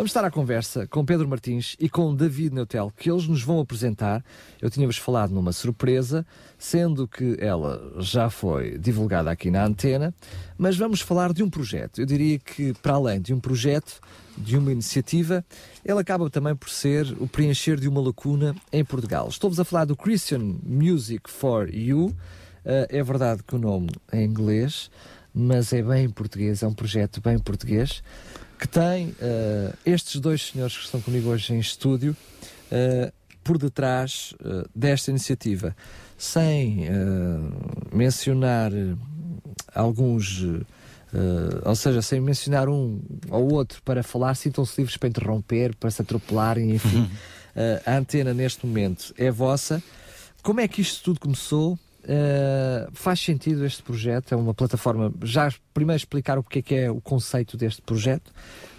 Vamos estar à conversa com Pedro Martins e com David Neutel, que eles nos vão apresentar. Eu tinha-vos falado numa surpresa, sendo que ela já foi divulgada aqui na antena, mas vamos falar de um projeto. Eu diria que, para além de um projeto, de uma iniciativa, ele acaba também por ser o preencher de uma lacuna em Portugal. Estou-vos a falar do Christian Music for You. Uh, é verdade que o nome é em inglês, mas é bem em português, é um projeto bem português que tem uh, estes dois senhores que estão comigo hoje em estúdio uh, por detrás uh, desta iniciativa, sem mencionar alguns, ou seja, sem mencionar um ou outro para falar, sintam-se livres para interromper, para se atropelarem, enfim. Uhum. a antena neste momento é vossa. Como é que isto tudo começou? Uh, faz sentido este projeto? É uma plataforma. Já primeiro explicar o que é, que é o conceito deste projeto,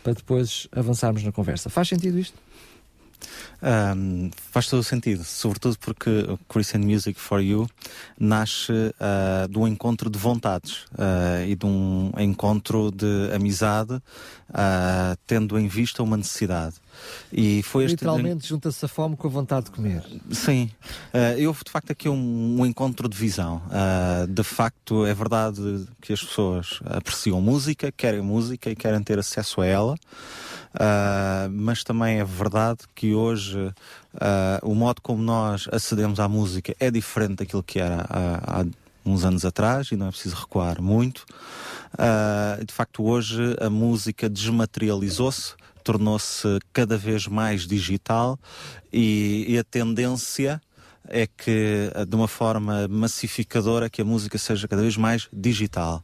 para depois avançarmos na conversa. Faz sentido isto? Um, faz todo o sentido, sobretudo porque Christian Music for You nasce uh, de um encontro de vontades uh, e de um encontro de amizade, uh, tendo em vista uma necessidade. E foi Literalmente este... junta-se a fome com a vontade de comer. Sim, uh, houve de facto aqui um, um encontro de visão. Uh, de facto, é verdade que as pessoas apreciam música, querem música e querem ter acesso a ela. Uh, mas também é verdade que hoje o modo como nós acedemos à música é diferente daquilo que era há, há uns anos atrás e não é preciso recuar muito. Uh, de facto, hoje a música desmaterializou-se, tornou-se cada vez mais digital e, e a tendência é que, de uma forma massificadora, que a música seja cada vez mais digital.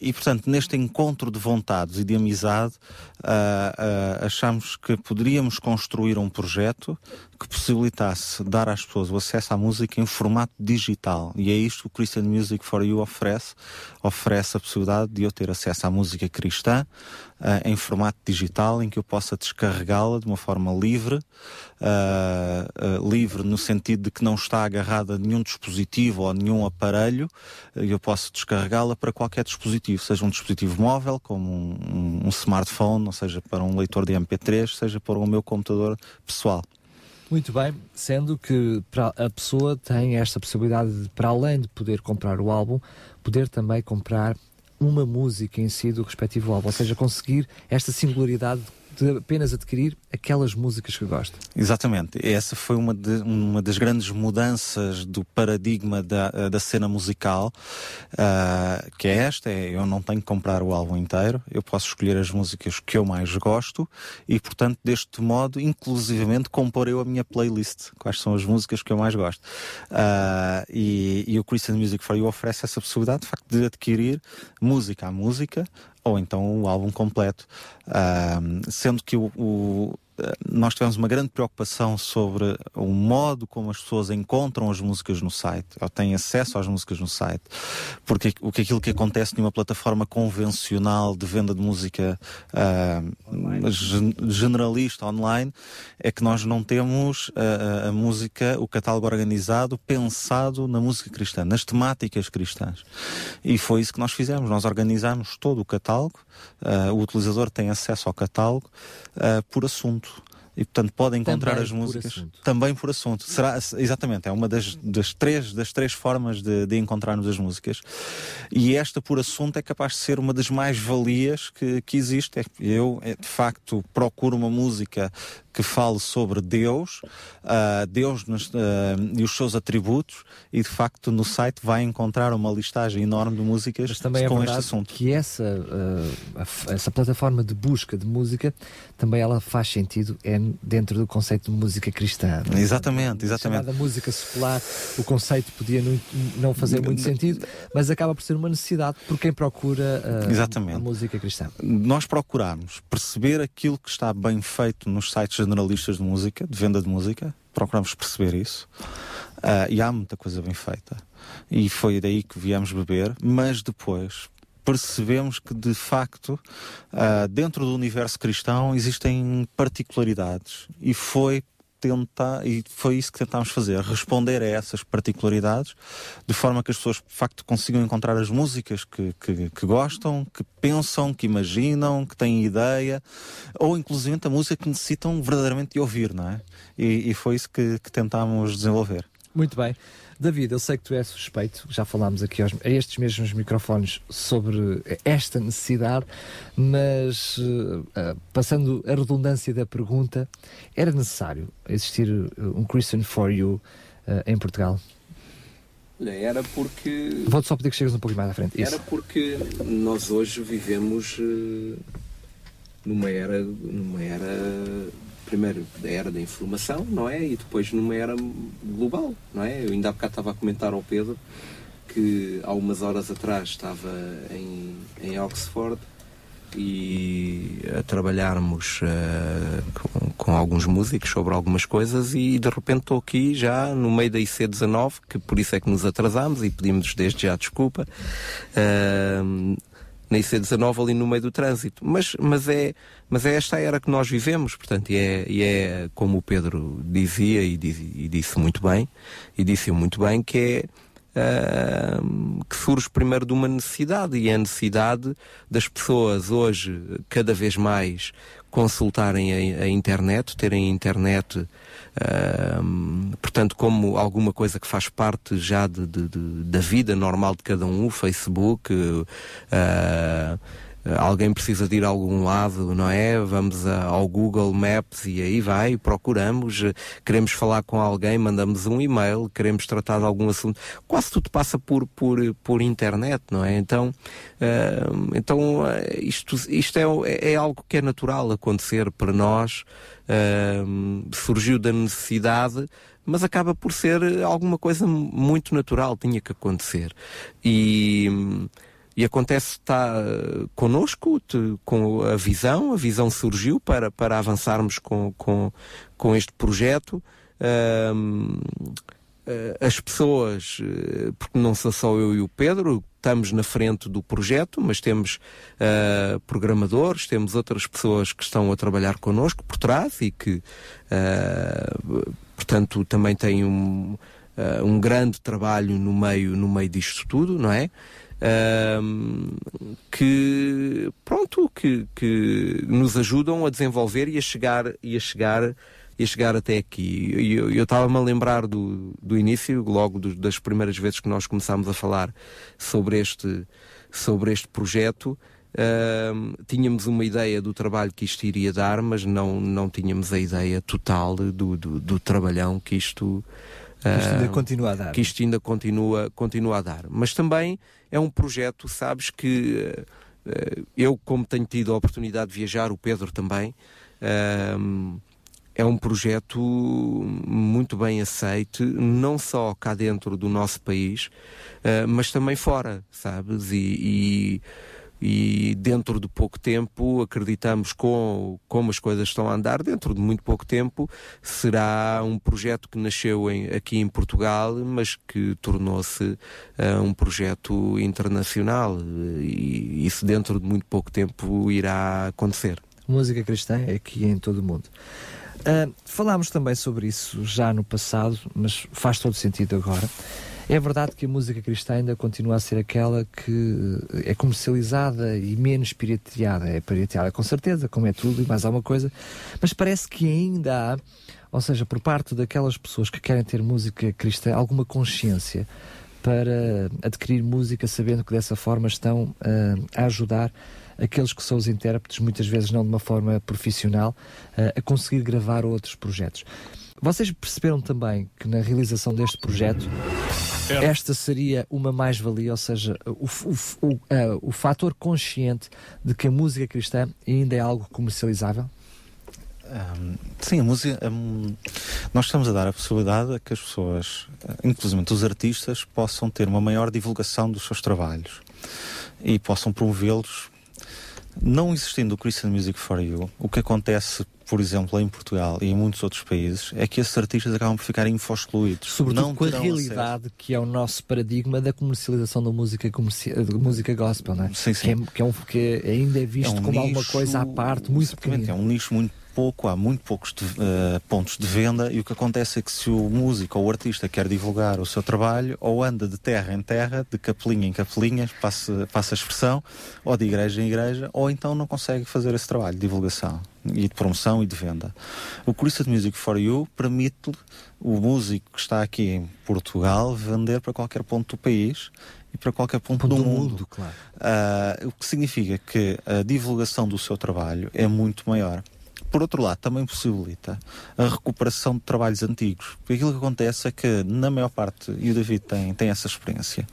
E, portanto, neste encontro de vontades e de amizade, uh, uh, achamos que poderíamos construir um projeto que possibilitasse dar às pessoas o acesso à música em formato digital. E é isto que o Christian Music for You oferece. Oferece a possibilidade de eu ter acesso à música cristã uh, em formato digital, em que eu possa descarregá-la de uma forma livre, uh, uh, livre no sentido de que não está agarrada a nenhum dispositivo ou a nenhum aparelho, eu posso descarregá-la para qualquer dispositivo, seja um dispositivo móvel, como um, um smartphone, ou seja, para um leitor de MP3, seja para o meu computador pessoal. Muito bem, sendo que a pessoa tem esta possibilidade de, para além de poder comprar o álbum, poder também comprar uma música em si do respectivo álbum, ou seja, conseguir esta singularidade de apenas adquirir aquelas músicas que gosta. Exatamente. Essa foi uma, de, uma das grandes mudanças do paradigma da, da cena musical, uh, que é esta: é, eu não tenho que comprar o álbum inteiro, eu posso escolher as músicas que eu mais gosto e, portanto, deste modo, inclusivamente, compor eu a minha playlist. Quais são as músicas que eu mais gosto? Uh, e, e o Christian Music for You oferece essa possibilidade, de facto, de adquirir música a música ou então o álbum completo. Uh, sendo que o, o nós tivemos uma grande preocupação sobre o modo como as pessoas encontram as músicas no site, ou têm acesso às músicas no site. Porque o que aquilo que acontece numa plataforma convencional de venda de música uh, generalista online é que nós não temos a, a música, o catálogo organizado, pensado na música cristã, nas temáticas cristãs. E foi isso que nós fizemos. Nós organizamos todo o catálogo, uh, o utilizador tem acesso ao catálogo uh, por assunto e portanto pode encontrar também as músicas por também por assunto. Será exatamente, é uma das, das três das três formas de, de encontrarmos as músicas. E esta por assunto é capaz de ser uma das mais valias que, que existe. É eu é, de facto procuro uma música que fale sobre Deus, uh, Deus nos, uh, e os seus atributos, e de facto no site vai encontrar uma listagem enorme de músicas Mas também é com é este assunto. Que essa, uh, essa plataforma de busca de música também ela faz sentido é dentro do conceito de música cristã. É? Exatamente, exatamente. A música secular, o conceito podia não, não fazer muito sentido, mas acaba por ser uma necessidade por quem procura a música cristã. Nós procuramos perceber aquilo que está bem feito nos sites generalistas de música, de venda de música, procuramos perceber isso. Uh, e há muita coisa bem feita. e foi daí que viemos beber, mas depois percebemos que de facto uh, dentro do universo cristão existem particularidades e foi tentar, e foi isso que tentámos fazer, responder a essas particularidades, de forma que as pessoas de facto consigam encontrar as músicas que, que, que gostam, que pensam, que imaginam, que têm ideia, ou inclusive a música que necessitam verdadeiramente de ouvir, não é? E, e foi isso que, que tentámos desenvolver. Muito bem. David, eu sei que tu és suspeito, já falámos aqui aos, a estes mesmos microfones sobre esta necessidade, mas uh, passando a redundância da pergunta, era necessário existir eh, um Christian for You uh, em Portugal? Era porque. Vou-te só pedir que chegues um pouco mais à frente. Era Isso. porque nós hoje vivemos uh, numa era, numa era primeiro da era da informação, não é? E depois numa era global, não é? Eu ainda há bocado estava a comentar ao Pedro que há umas horas atrás estava em, em Oxford e a trabalharmos uh, com, com, alguns músicos sobre algumas coisas e de repente estou aqui já no meio da IC19, que por isso é que nos atrasamos e pedimos desde já desculpa. Uh, na IC19 ali no meio do trânsito. Mas, mas, é, mas é esta era que nós vivemos, portanto, e é, e é como o Pedro dizia e, diz, e disse muito bem, e disse muito bem, que é Uh, que surge primeiro de uma necessidade e é a necessidade das pessoas hoje cada vez mais consultarem a, a internet, terem a internet Uh, portanto, como alguma coisa que faz parte já de, de, de, da vida normal de cada um, o Facebook, uh, alguém precisa de ir a algum lado, não é? Vamos a, ao Google Maps e aí vai, procuramos, queremos falar com alguém, mandamos um e-mail, queremos tratar de algum assunto. Quase tudo passa por, por, por internet, não é? Então, uh, então isto, isto é, é algo que é natural acontecer para nós surgiu da necessidade, mas acaba por ser alguma coisa muito natural, tinha que acontecer. E, e acontece está connosco, te, com a visão, a visão surgiu para, para avançarmos com, com, com este projeto. as pessoas, eh, porque não sou só eu e o Pedro, estamos na frente do projeto, mas temos uh, programadores, temos outras pessoas que estão a trabalhar connosco por trás e que, uh, portanto, também têm um, uh, um grande trabalho no meio, no meio disto tudo, não é? Que pronto que, que nos ajudam a desenvolver e a chegar e a chegar e chegar até aqui. Eu estava-me a lembrar do, do início, logo do, das primeiras vezes que nós começámos a falar sobre este, sobre este projeto. Uh, tínhamos uma ideia do trabalho que isto iria dar, mas não, não tínhamos a ideia total do, do, do trabalhão que isto, que isto ainda continua a dar. Que isto ainda continua, continua a dar. Mas também é um projeto, sabes, que uh, eu, como tenho tido a oportunidade de viajar, o Pedro também, é um projeto muito bem aceite, não só cá dentro do nosso país, mas também fora, sabes? E, e, e, dentro de pouco tempo, acreditamos com como as coisas estão a andar, dentro de muito pouco tempo, será um projeto que nasceu em, aqui em Portugal, mas que tornou-se uh, um projeto internacional. E isso dentro de muito pouco tempo irá acontecer. Música cristã é aqui em todo o mundo. Uh, falámos também sobre isso já no passado, mas faz todo sentido agora. É verdade que a música cristã ainda continua a ser aquela que é comercializada e menos pirateada. É pirateada com certeza, como é tudo e mais alguma coisa, mas parece que ainda há, ou seja, por parte daquelas pessoas que querem ter música cristã, alguma consciência para adquirir música sabendo que dessa forma estão uh, a ajudar aqueles que são os intérpretes, muitas vezes não de uma forma profissional, uh, a conseguir gravar outros projetos. Vocês perceberam também que na realização deste projeto é. esta seria uma mais-valia, ou seja, o, o, o, uh, o fator consciente de que a música cristã ainda é algo comercializável? Um, sim, a música. Um, nós estamos a dar a possibilidade a que as pessoas, inclusive os artistas, possam ter uma maior divulgação dos seus trabalhos e possam promovê-los Não existindo o Christian Music for You, o que acontece, por exemplo, em Portugal e em muitos outros países, é que esses artistas acabam por ficar info-excluídos. Sobretudo não com a realidade acesso. que é o nosso paradigma da comercialização da música, comerci... da música gospel, não é? Sim, sim. Que, é, que, é um, que ainda é visto É um como alguma nicho- coisa à parte, muito pequenina. É um nicho muito pouco, há muito poucos de- eh, pontos de venda e o que acontece é que se o músico ou o artista quer divulgar o seu trabalho, ou anda de terra em terra, de capelinha em capelinha, passa, passa a expressão, ou de igreja em igreja, ou então não consegue fazer esse trabalho de divulgação e de promoção e de venda. O Christian Music for You permite o músico que está aqui em Portugal vender para qualquer ponto do país e para qualquer ponto, Ponto do, do mundo. mundo, claro. Ah, o que significa que a divulgação do seu trabalho é muito maior. Por outro lado, também possibilita a recuperação de trabalhos antigos. Porque aquilo que acontece é que, na maior parte, e o David tem, tem essa experiência,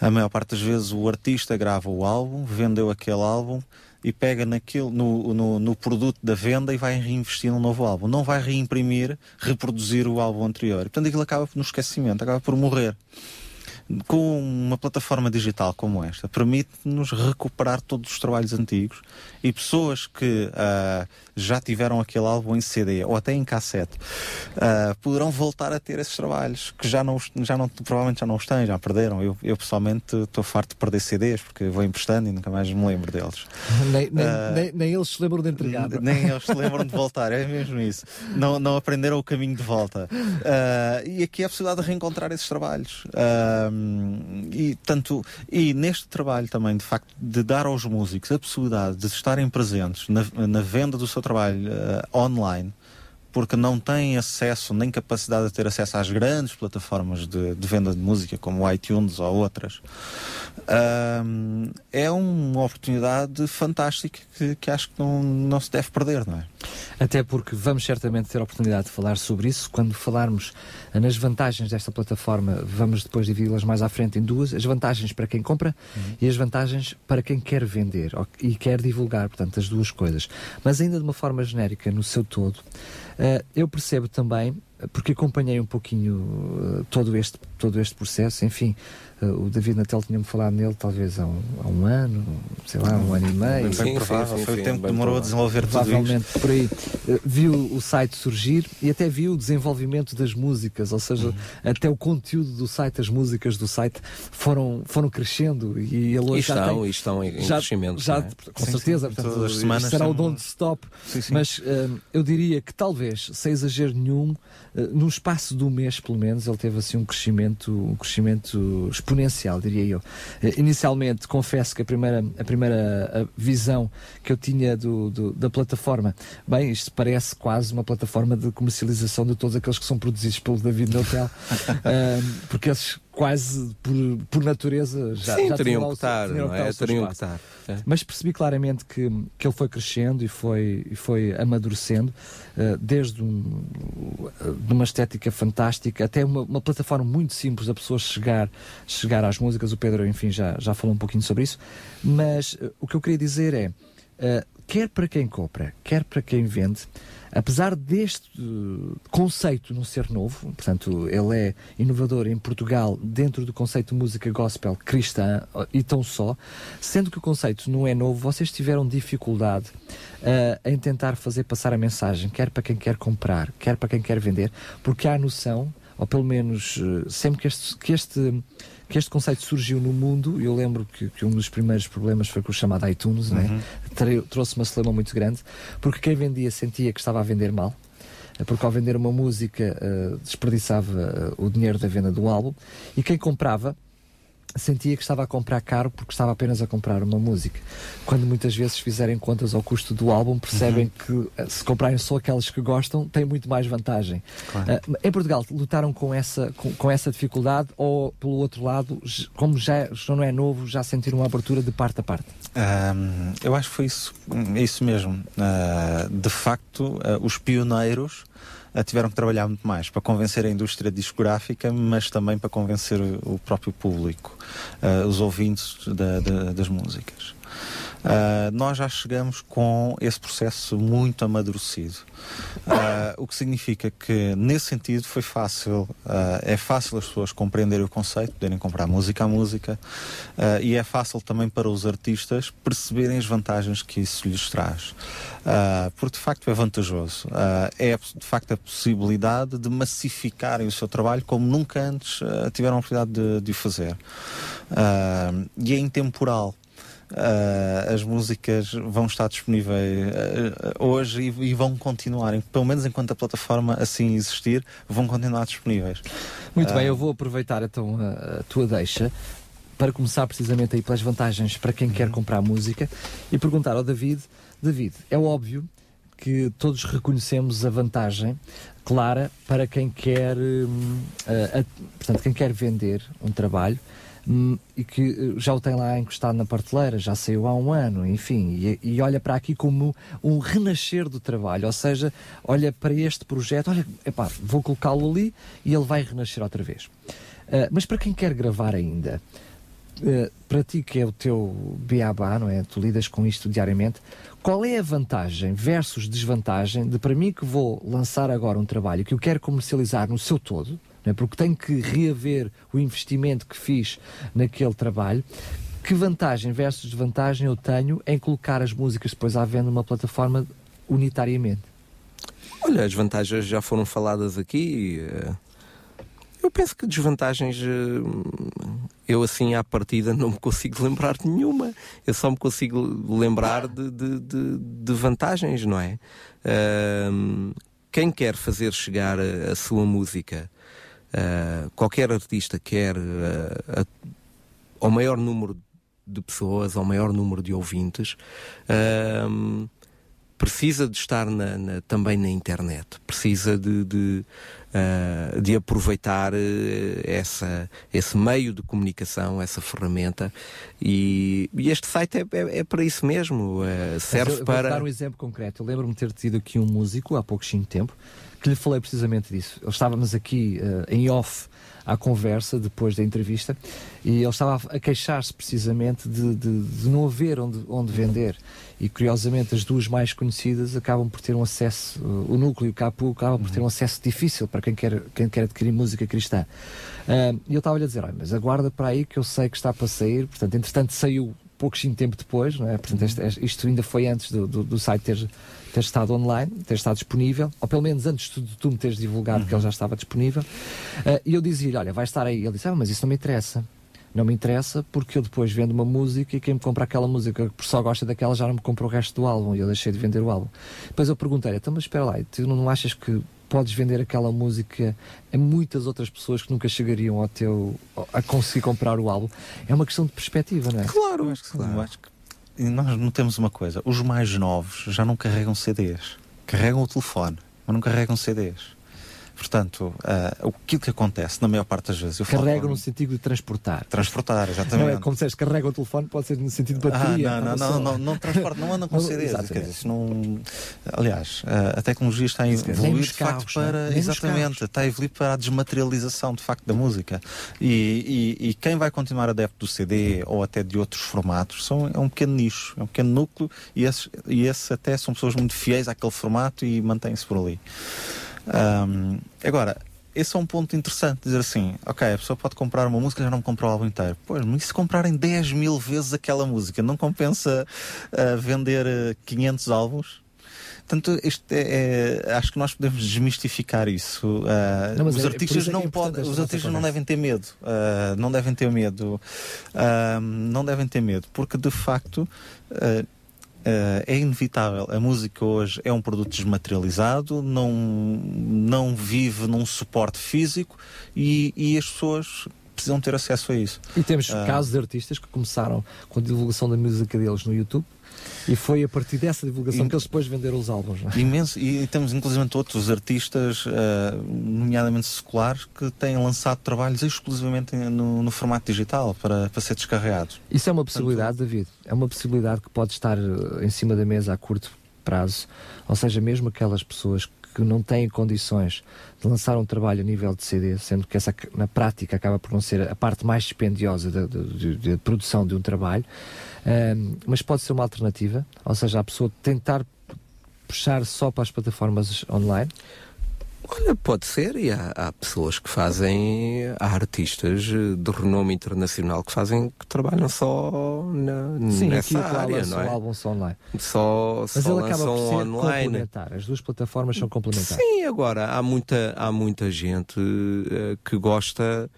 a maior parte das vezes o artista grava o álbum, vendeu aquele álbum e pega naquilo, no, no, no produto da venda e vai reinvestir num novo álbum. Não vai reimprimir, reproduzir o álbum anterior. Portanto, aquilo acaba no esquecimento, acaba por morrer com uma plataforma digital como esta, permite-nos recuperar todos os trabalhos antigos e pessoas que ah, já tiveram aquele álbum em CD ou até em cassete ah, poderão voltar a ter esses trabalhos que já não, já não provavelmente já não os têm, já perderam. Eu, eu pessoalmente estou farto de perder CDs porque vou emprestando e nunca mais me lembro deles. Nem, nem, Ah, nem, nem eles se lembram de entregar. Nem eles se lembram de voltar, é mesmo isso. Não, não aprenderam o caminho de volta. E aqui é a possibilidade de reencontrar esses trabalhos. E, tanto, e neste trabalho também, de facto, de dar aos músicos a possibilidade de estarem presentes na, na venda do seu trabalho ah, online. Porque não têm acesso nem capacidade de ter acesso às grandes plataformas de, de venda de música, como o iTunes ou outras, Ahm, é uma oportunidade fantástica que, que acho que não, não se deve perder, não é? Até porque vamos certamente ter a oportunidade de falar sobre isso. Quando falarmos eh, nas vantagens desta plataforma, vamos depois dividi-las mais à frente em duas: as vantagens para quem compra e as vantagens para quem quer vender e quer divulgar, portanto, as duas coisas. Mas ainda de uma forma genérica, no seu todo, eh, eu percebo também, eh, porque acompanhei um pouquinho eh, todo, este, todo este processo, enfim. Eh, o David Natel tinha-me falado nele talvez há um, há um ano, sei lá, um ano e meio. Sim, provável, sim, foi sim, o tempo que demorou a desenvolver tudo isto. Provavelmente por aí. Eh, Viu o site surgir e até viu o desenvolvimento das músicas, ou seja, até o conteúdo do site, as músicas do site foram, foram crescendo e ele E hoje já estão, tem. e estão em, já, crescimento. já, é? com Sim, certeza, sim, portanto, todas as semanas será o tem um- don't stop, Sim, sim. mas eh, eu diria que talvez, sem exagero nenhum, eh, no espaço do mês, pelo menos, ele teve assim um crescimento, um crescimento exponencial, diria eu. Eh, inicialmente, confesso que a primeira, a primeira visão que eu tinha do, do- da plataforma, bem, isto parece quase uma plataforma de comercialização de todos aqueles que são produzidos pelo David Neutel, eh, porque esses quase por, por natureza já, Sim, já teriam que estar, não é? Teriam que estar. é. Mas percebi claramente que, que ele foi crescendo e foi, e foi amadurecendo, eh, desde um, de uma estética fantástica até uma, uma plataforma muito simples da pessoa chegar, chegar às músicas. O Pedro, enfim, já, já falou um pouquinho sobre isso. Mas eh, o que eu queria dizer é: eh, quer para quem compra, quer para quem vende, apesar deste eh, conceito não ser novo, portanto, ele é inovador em Portugal dentro do conceito de música gospel cristã e tão só, sendo que o conceito não é novo, vocês tiveram dificuldade eh, em tentar fazer passar a mensagem, quer para quem quer comprar, quer para quem quer vender, porque há a noção, ou pelo menos eh, sempre que este, que este que este conceito surgiu no mundo, eu lembro que, que um dos primeiros problemas foi com o chamado iTunes, não é? Tra- trouxe uma celeuma muito grande, porque quem vendia sentia que estava a vender mal, porque ao vender uma música eh, desperdiçava eh, o dinheiro da venda do álbum, e quem comprava sentia que estava a comprar caro porque estava apenas a comprar uma música. Quando muitas vezes fizerem contas ao custo do álbum, percebem que eh, se comprarem só aquelas que gostam, tem muito mais vantagem. Claro. Eh, em Portugal, lutaram com essa, com, com essa dificuldade ou, pelo outro lado, como já, já não é novo, já sentiram uma abertura de parte a parte? Ahm, eu acho que foi isso, isso mesmo. Ah, de facto, ah, os pioneiros tiveram que trabalhar muito mais para convencer a indústria discográfica, mas também para convencer o, próprio público, ah, os ouvintes da- da- das músicas. Uh, nós já chegamos com esse processo muito amadurecido. Uh, o que significa que, nesse sentido, foi fácil, uh, é fácil as pessoas compreenderem o conceito, poderem comprar música a música, e é fácil também para os artistas perceberem as vantagens que isso lhes traz. porque, de facto, é vantajoso. é, de facto, a possibilidade de massificarem o seu trabalho como nunca antes tiveram a oportunidade de, de o fazer. e é intemporal. Uh, as músicas vão estar disponíveis uh, hoje e, e, vão continuar, pelo menos enquanto a plataforma assim existir, vão continuar disponíveis. Muito uh, bem, eu vou aproveitar então a, a, tua deixa para começar precisamente aí pelas vantagens para quem quer uhum. comprar música e perguntar ao David, David, é óbvio que todos reconhecemos a vantagem clara para quem quer, hum, portanto, quem quer vender um trabalho e que eh, já o tem lá encostado na prateleira, já saiu há um ano, enfim, e, e, olha para aqui como um renascer do trabalho, ou seja, olha para este projeto, olha, epá, vou colocá-lo ali e ele vai renascer outra vez. Uh, mas para quem quer gravar ainda, uh, para ti que é o teu beabá, não é? Tu lidas com isto diariamente, qual é a vantagem versus desvantagem de para mim que vou lançar agora um trabalho que eu quero comercializar no seu todo, né? porque tenho que reaver o investimento que fiz naquele trabalho. Que vantagem versus desvantagem eu tenho em colocar as músicas depois à venda numa plataforma unitariamente? Olha, as vantagens já foram faladas aqui. Eh, eu penso que desvantagens, eh, eu assim à partida não me consigo lembrar de nenhuma. Eu só me consigo lembrar de, de, de, de vantagens, não é? quem quer fazer chegar a, a sua música Uh, qualquer artista quer uh, a, ao maior número de pessoas, ao maior número de ouvintes, uh, precisa de estar na, na, também na internet, precisa de, de, de aproveitar essa, esse meio de comunicação, essa ferramenta, e, e este site é, é, é, para isso mesmo, serve eu, eu para... Vou dar um exemplo concreto, eu lembro-me de ter tido aqui um músico há pouquinho tempo, que lhe falei precisamente disso. Estávamos aqui uh, em off à conversa depois da entrevista e ele estava a queixar-se precisamente de, de, de, não haver onde, onde vender. E curiosamente, as duas mais conhecidas acabam por ter um acesso, uh, o núcleo e o Capu acabam por ter um acesso difícil para quem quer, quem quer adquirir música cristã. Uh, e eu estava-lhe a dizer: olha, mas aguarda para aí que eu sei que está para sair. Portanto, entretanto, saiu pouquinho tempo depois, não é? Portanto, este, isto ainda foi antes do, do, do site ter ter estado online, ter estado disponível, ou pelo menos antes de tu, me teres divulgado uhum. que ele já estava disponível. Uh, e eu dizia-lhe: Olha, vai estar aí. Ele disse: Ah, mas isso não me interessa. Não me interessa porque eu depois vendo uma música e quem me compra aquela música que só gosta daquela já não me compra o resto do álbum e eu deixei de vender o álbum. Depois eu perguntei: Então, mas espera lá, tu não achas que podes vender aquela música a muitas outras pessoas que nunca chegariam ao teu a conseguir comprar o álbum? É uma questão de perspectiva, não é? Claro, acho que, claro. acho que e nós notamos uma coisa: os mais novos já não carregam CDs, carregam o telefone, mas não carregam CDs. Portanto, uh, aquilo que acontece, na maior parte das vezes. Carregam com... no sentido de transportar. Transportar, exatamente. Não é, como disseste, carrega o telefone, pode ser no sentido de bateria. Ah, não, não, não, não, não, transporta, não andam com CDs. Quer dizer, não... Aliás, uh, a tecnologia está a evoluir de facto para. Exatamente, está a evoluir para a desmaterialização de facto da música. E, e, e, quem vai continuar adepto do CD ou até de outros formatos são, é um pequeno nicho, é um pequeno núcleo e esses, e esses até são pessoas muito fiéis àquele formato e mantêm-se por ali. Um, agora, esse é um ponto interessante, dizer assim, ok, a pessoa pode comprar uma música e já não comprou o álbum inteiro. Pois, mas se comprarem 10 mil vezes aquela música, não compensa uh, vender uh, 500 álbuns? Portanto, isto é, é, acho que nós podemos desmistificar isso. Uh, não, os é, artistas, não, podem, os artistas não devem ter medo. Uh, não devem ter medo. Uh, não devem ter medo, porque de facto é inevitável. A música hoje é um produto desmaterializado, não, não vive num suporte físico e, e as pessoas precisam ter acesso a isso. E temos uh, casos de artistas que começaram com a divulgação da música deles no YouTube e foi a partir dessa divulgação e, que eles depois venderam os álbuns. É? Imenso, e temos inclusive outros artistas, uh, nomeadamente seculares, que têm lançado trabalhos exclusivamente no, no, formato digital para, para ser descarregados. Isso é uma possibilidade, Portanto, David? É uma possibilidade que pode estar eh, em cima da mesa a curto prazo, ou seja, mesmo aquelas pessoas que não têm condições de lançar um trabalho a nível de CD, sendo que essa na prática acaba por não ser a parte mais dispendiosa de, produção de um trabalho, uh, mas pode ser uma alternativa, ou seja, a pessoa tentar puxar só para as plataformas online? Olha, pode ser, e há, há, pessoas que fazem, há artistas de renome internacional que fazem, que trabalham só na, Sim, nessa área, não é? álbum só online. Só, Mas só ele acaba por ser online. complementar, as duas plataformas são complementares. Sim, agora, há muita, há muita gente uh, que gosta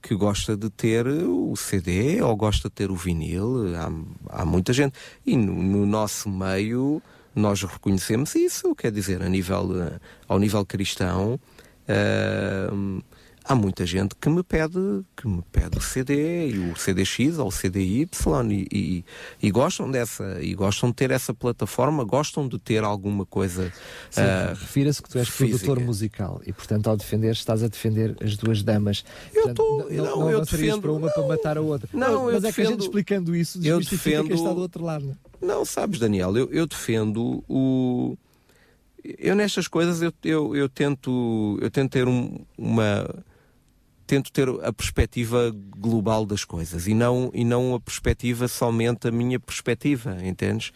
que gosta de ter o CD ou gosta de ter o vinil, há, há muita gente. E no, no nosso meio nós reconhecemos isso, quer dizer, a nível, ao nível cristão, uh, há muita gente que me pede que me pede o CD e o CDX ou o CDY e, e, e, gostam dessa e gostam de ter essa plataforma gostam de ter alguma coisa uh, refira-se que tu és física. produtor musical e portanto ao defender estás a defender as duas damas. Eu estou não, não, eu defendo para uma não, para matar a outra. não, mas eu é defendo, que a gente explicando isso eu defendo quem está do outro lado não sabes Daniel eu, eu defendo o eu nestas coisas eu, eu, eu tento eu tento ter um, uma tento ter a perspectiva global das coisas e não, e não a perspectiva somente a minha perspectiva, entendes?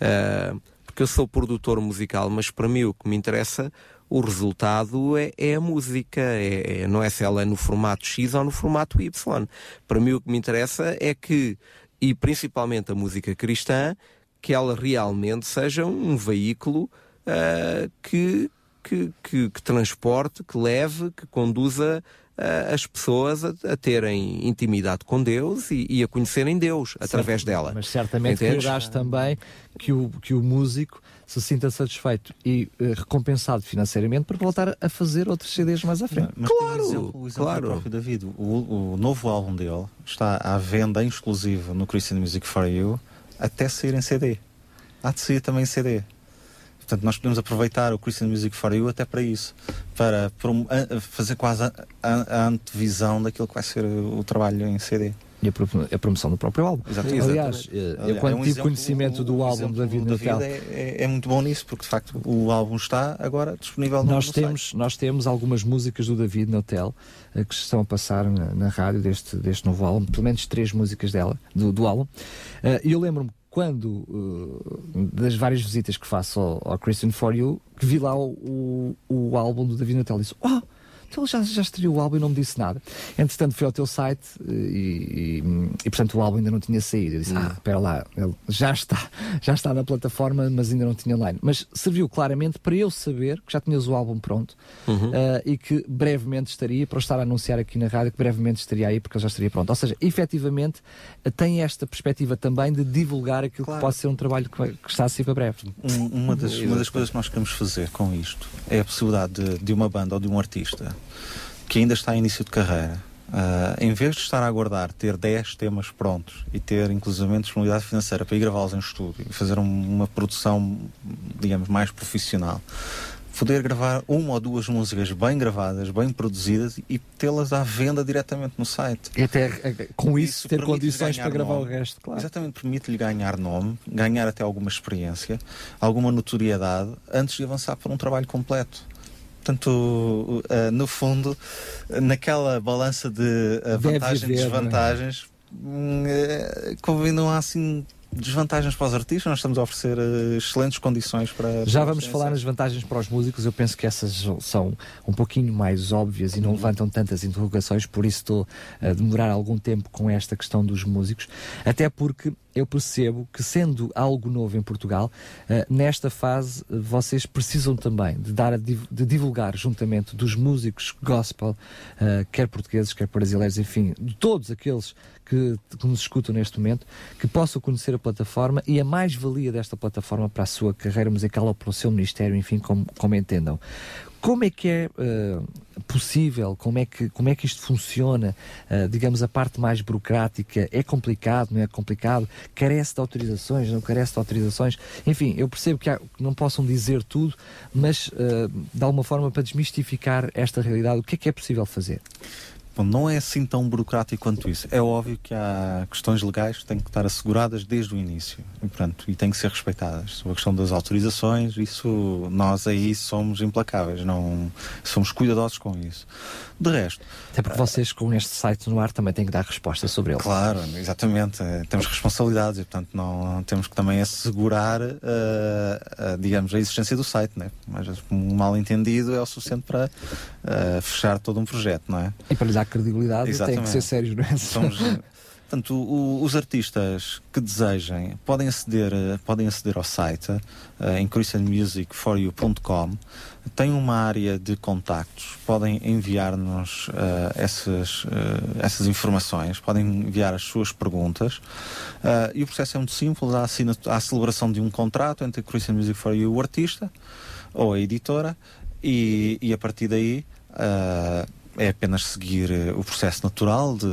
Uh, porque eu sou produtor musical, mas para mim o que me interessa, o resultado é, é a música, é, é, não é se ela é no formato X ou no formato Y. Para mim o que me interessa é que, e principalmente a música cristã, que ela realmente seja um veículo uh, que, que, que, que, transporte, que leve, que conduza uh, as pessoas a, a, terem intimidade com Deus e, e a conhecerem Deus certo, através dela. Mas certamente quererás também que o, que o músico se sinta satisfeito e uh, recompensado financeiramente para voltar a fazer outros CDs mais à frente. Mas claro, o exemplo, o exemplo claro. próprio David, o, o novo álbum dele está à venda em exclusivo no Christian Music for You até sair em CD. Há de sair também em CD. Portanto, nós podemos aproveitar o Christian Music for You até para isso, para, para fazer quase a, a, a, antevisão daquilo que vai ser o trabalho em CD. E a, promoção do próprio álbum. Exatamente. Aliás, Aliás, eu quando é um tive exemplo, conhecimento do álbum da David Natal. É, é, é, muito bom nisso, porque de facto o álbum está agora disponível no nós temos site. Nós temos algumas músicas do David Notel uh, que estão a passar na, na, rádio deste, deste novo álbum, pelo menos três músicas dela, do, do álbum. Uh, e eu lembro-me quando, uh, das várias visitas que faço ao, ao, Christian For You, que vi lá o, o, o álbum do David Natal e disse: Oh, então ele já, já estreou o álbum e não me disse nada. Entretanto, fui ao teu site eh, e, e, e portanto o álbum ainda não tinha saído. Eu disse: hum. Ah, espera lá, ele já está, já está na plataforma, mas ainda não tinha online. Mas serviu claramente para eu saber que já tinhas o álbum pronto uhum. uh, e que brevemente estaria, para estar a anunciar aqui na rádio, que brevemente estaria aí, porque ele já estaria pronto. Ou seja, efetivamente tem esta perspectiva também de divulgar aquilo claro. que pode ser um trabalho que, que está a ser para breve. Um, uma, das, uma das coisas que nós queremos fazer com isto é a possibilidade de, de uma banda ou de um artista que ainda está em início de carreira, uh, em vez de estar a aguardar ter 10 temas prontos e ter inclusive disponibilidade financeira para ir gravá-los em estúdio e fazer um, uma produção, digamos, mais profissional, poder gravar uma ou duas músicas bem gravadas, bem produzidas e tê-las à venda diretamente no site. E até eh, com isso, isso ter condições para gravar nome. o resto, claro. Exatamente, permite-lhe ganhar nome, ganhar até alguma experiência, alguma notoriedade antes de avançar para um trabalho completo. Portanto, uh, no fundo, naquela balança de uh, vantagens e é? desvantagens, uh, convém não há assim desvantagens para os artistas, nós estamos a oferecer uh, excelentes condições para. Já vamos falar nas vantagens para os músicos, eu penso que essas são um pouquinho mais óbvias e não uhum. levantam tantas interrogações, por isso estou a demorar algum tempo com esta questão dos músicos, até porque eu percebo que, sendo algo novo em Portugal, uh, nesta fase uh, vocês precisam também de dar de divulgar juntamente dos músicos gospel, quer portugueses, quer brasileiros, enfim, de todos aqueles que, que, nos escutam neste momento, que possam conhecer a plataforma e a mais-valia desta plataforma para a sua carreira musical ou para o seu ministério, enfim, como, como entendam. Como é que é uh, possível? Como é, que, como é que isto funciona? Uh, digamos, a parte mais burocrática é complicado, não é complicado? Carece de autorizações, não carece de autorizações? Enfim, eu percebo que, há, não possam dizer tudo, mas uh, de alguma forma para desmistificar esta realidade, o que é que é possível fazer? Não é assim tão burocrático quanto isso. É óbvio que há questões legais que têm que estar asseguradas desde o início e, portanto, e têm que ser respeitadas. Sobre a questão das autorizações, isso nós aí somos implacáveis, não somos cuidadosos com isso. De resto. Até porque vocês, com este site no ar, também têm que dar resposta sobre ele. Claro, exatamente. Temos responsabilidades e, portanto, não temos que também assegurar, uh, uh, digamos, a existência do site, né? Mas um mal entendido é o suficiente para uh, fechar todo um projeto, não é? E para lhe dar credibilidade Exatamente. tem que ser sérios, não é? Somos, portanto, o, os artistas que desejem podem aceder, podem aceder ao site uh, em christianmusicforyou.com tem uma área de contactos, podem enviar-nos uh, essas, uh, essas informações, podem enviar as suas perguntas. Uh, e o processo é muito simples, há, há a celebração de um contrato entre a Christian Music for You e o artista ou a editora e, e a partir daí é apenas seguir uh, o processo natural de,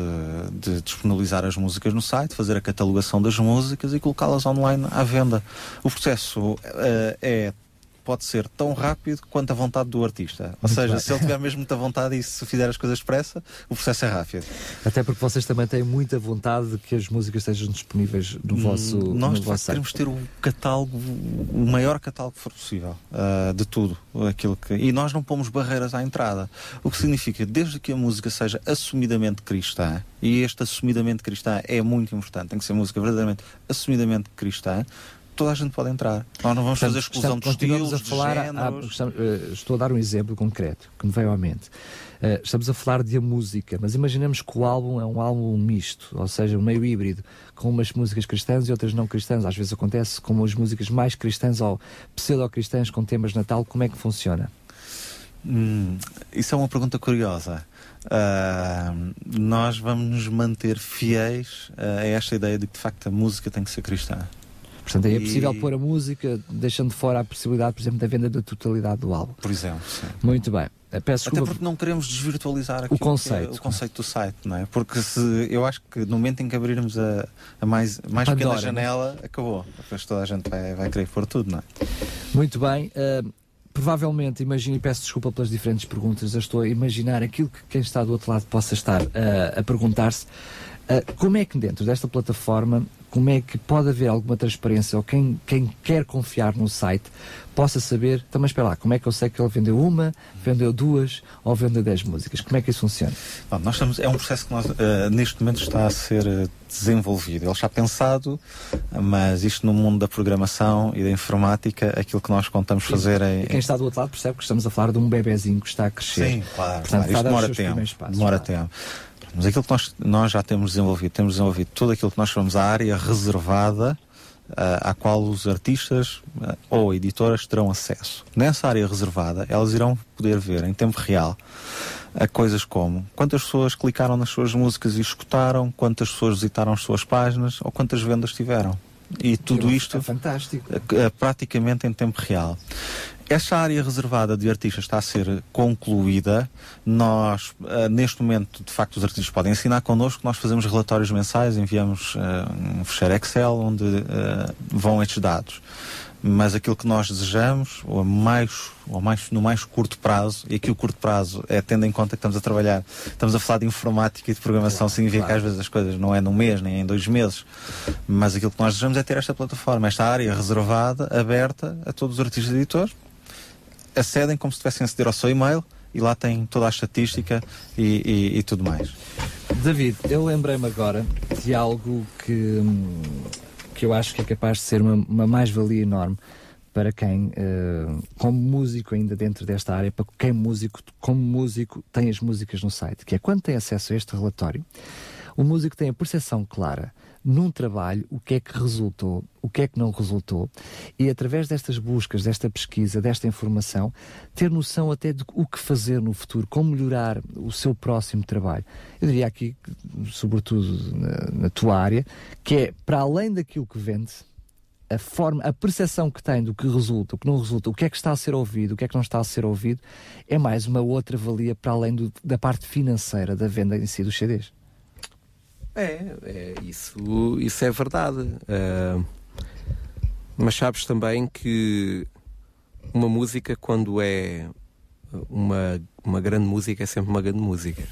de, disponibilizar as músicas no site, fazer a catalogação das músicas e colocá-las online à venda. O processo uh, é pode ser tão rápido quanto a vontade do artista. Ou Muito seja, bem. se ele tiver mesmo muita vontade e se fizer as coisas depressa, o processo é rápido. Até porque vocês também têm muita vontade de que as músicas estejam disponíveis no hum, vosso Nós no vosso queremos ter o catálogo, o maior catálogo que for possível, uh, de tudo. Aquilo que... E nós não pomos barreiras à entrada. O que significa, desde que a música seja assumidamente cristã, e este assumidamente cristã é muito importante, tem que ser música verdadeiramente assumidamente cristã, toda a gente pode entrar. Nós não vamos Portanto, fazer exclusão de estilos, a falar, há, uh, estou a dar um exemplo concreto que me veio à mente. Uh, estamos a falar de a música, mas imaginemos que o álbum é um álbum misto, ou seja, um meio híbrido, com umas músicas cristãs e outras não cristãs. Às vezes acontece com as músicas mais cristãs ou pseudo-cristãs com temas de Natal. Como é que funciona? Hum, isso é uma pergunta curiosa. Uh, nós vamos nos manter fiéis a esta ideia de que de facto a música tem que ser cristã. Portanto, é possível pôr a música, deixando fora a possibilidade, por exemplo, da venda da totalidade do álbum. Por exemplo, sim. Muito bem. Eh, peço Até porque não queremos desvirtualizar o é conceito. É o conceito do site, não é? Porque se, eu acho que no momento em que abrirmos a, a mais, mais Pandora, pequena janela, né? acabou. Depois toda a gente vai, vai querer pôr tudo, não é? Muito bem. Uh, provavelmente, imagino e peço desculpa pelas diferentes perguntas, eu estou a imaginar aquilo que quem está do outro lado possa estar uh, a perguntar-se. Uh, como é que dentro desta plataforma como é que pode haver alguma transparência ou quem, quem quer confiar no site possa saber, também espera lá, como é que eu sei que ele vendeu uma, vendeu duas ou vendeu dez músicas? Como é que isso funciona? Bom, nós estamos, é um processo que nós, uh, neste momento está a ser uh, desenvolvido. Ele está pensado, mas isto no mundo da programação e da informática, aquilo que nós contamos fazer é. E quem está do outro lado percebe que estamos a falar de um bebezinho que está a crescer. Sim, claro. Portanto, claro. Isto demora tempo. Demora tempo. Mas aquilo que nós, nós já temos desenvolvido, temos desenvolvido tudo aquilo que nós chamamos a área reservada uh, à qual os artistas uh, ou editoras terão acesso. Nessa área reservada, elas irão poder ver em tempo real a coisas como quantas pessoas clicaram nas suas músicas e escutaram, quantas pessoas visitaram as suas páginas ou quantas vendas tiveram. E tudo isto é fantástico. Praticamente em tempo real. Esta área reservada de artistas está a ser concluída. Nós, uh, neste momento, de facto, os artistas podem assinar connosco. Nós fazemos relatórios mensais, enviamos uh, um fecheiro Excel onde uh, vão estes dados. Mas aquilo que nós desejamos, ou mais, ou mais, no mais curto prazo, e aqui o curto prazo é tendo em conta que estamos a trabalhar, estamos a falar de informática e de programação, claro, significa claro. que às vezes as coisas não é num mês, nem em dois meses. Mas aquilo que nós desejamos é ter esta plataforma, esta área reservada, aberta a todos os artistas e editores acedem como se estivessem a aceder ao seu e-mail e lá tem toda a estatística e, e, e tudo mais. David, eu lembrei-me agora de algo que, que eu acho que é capaz de ser uma, uma mais-valia enorme para quem, uh, como músico ainda dentro desta área, para quem músico, como músico tem as músicas no site, que é quando tem acesso a este relatório, o músico tem a percepção clara num trabalho o que é que resultou, o que é que não resultou, e através destas buscas, desta pesquisa, desta informação, ter noção até de o que fazer no futuro, como melhorar o seu próximo trabalho. Eu diria aqui, sobretudo na, na tua área, que é para além daquilo que vende, a forma, a percepção que tem do que resulta, o que não resulta, o que é que está a ser ouvido, o que é que não está a ser ouvido, é mais uma outra valia para além do, da parte financeira da venda em si dos CDs. É, é isso, isso é verdade. Uh, mas sabes também que uma música, quando é uma, uma grande música, é sempre uma grande música.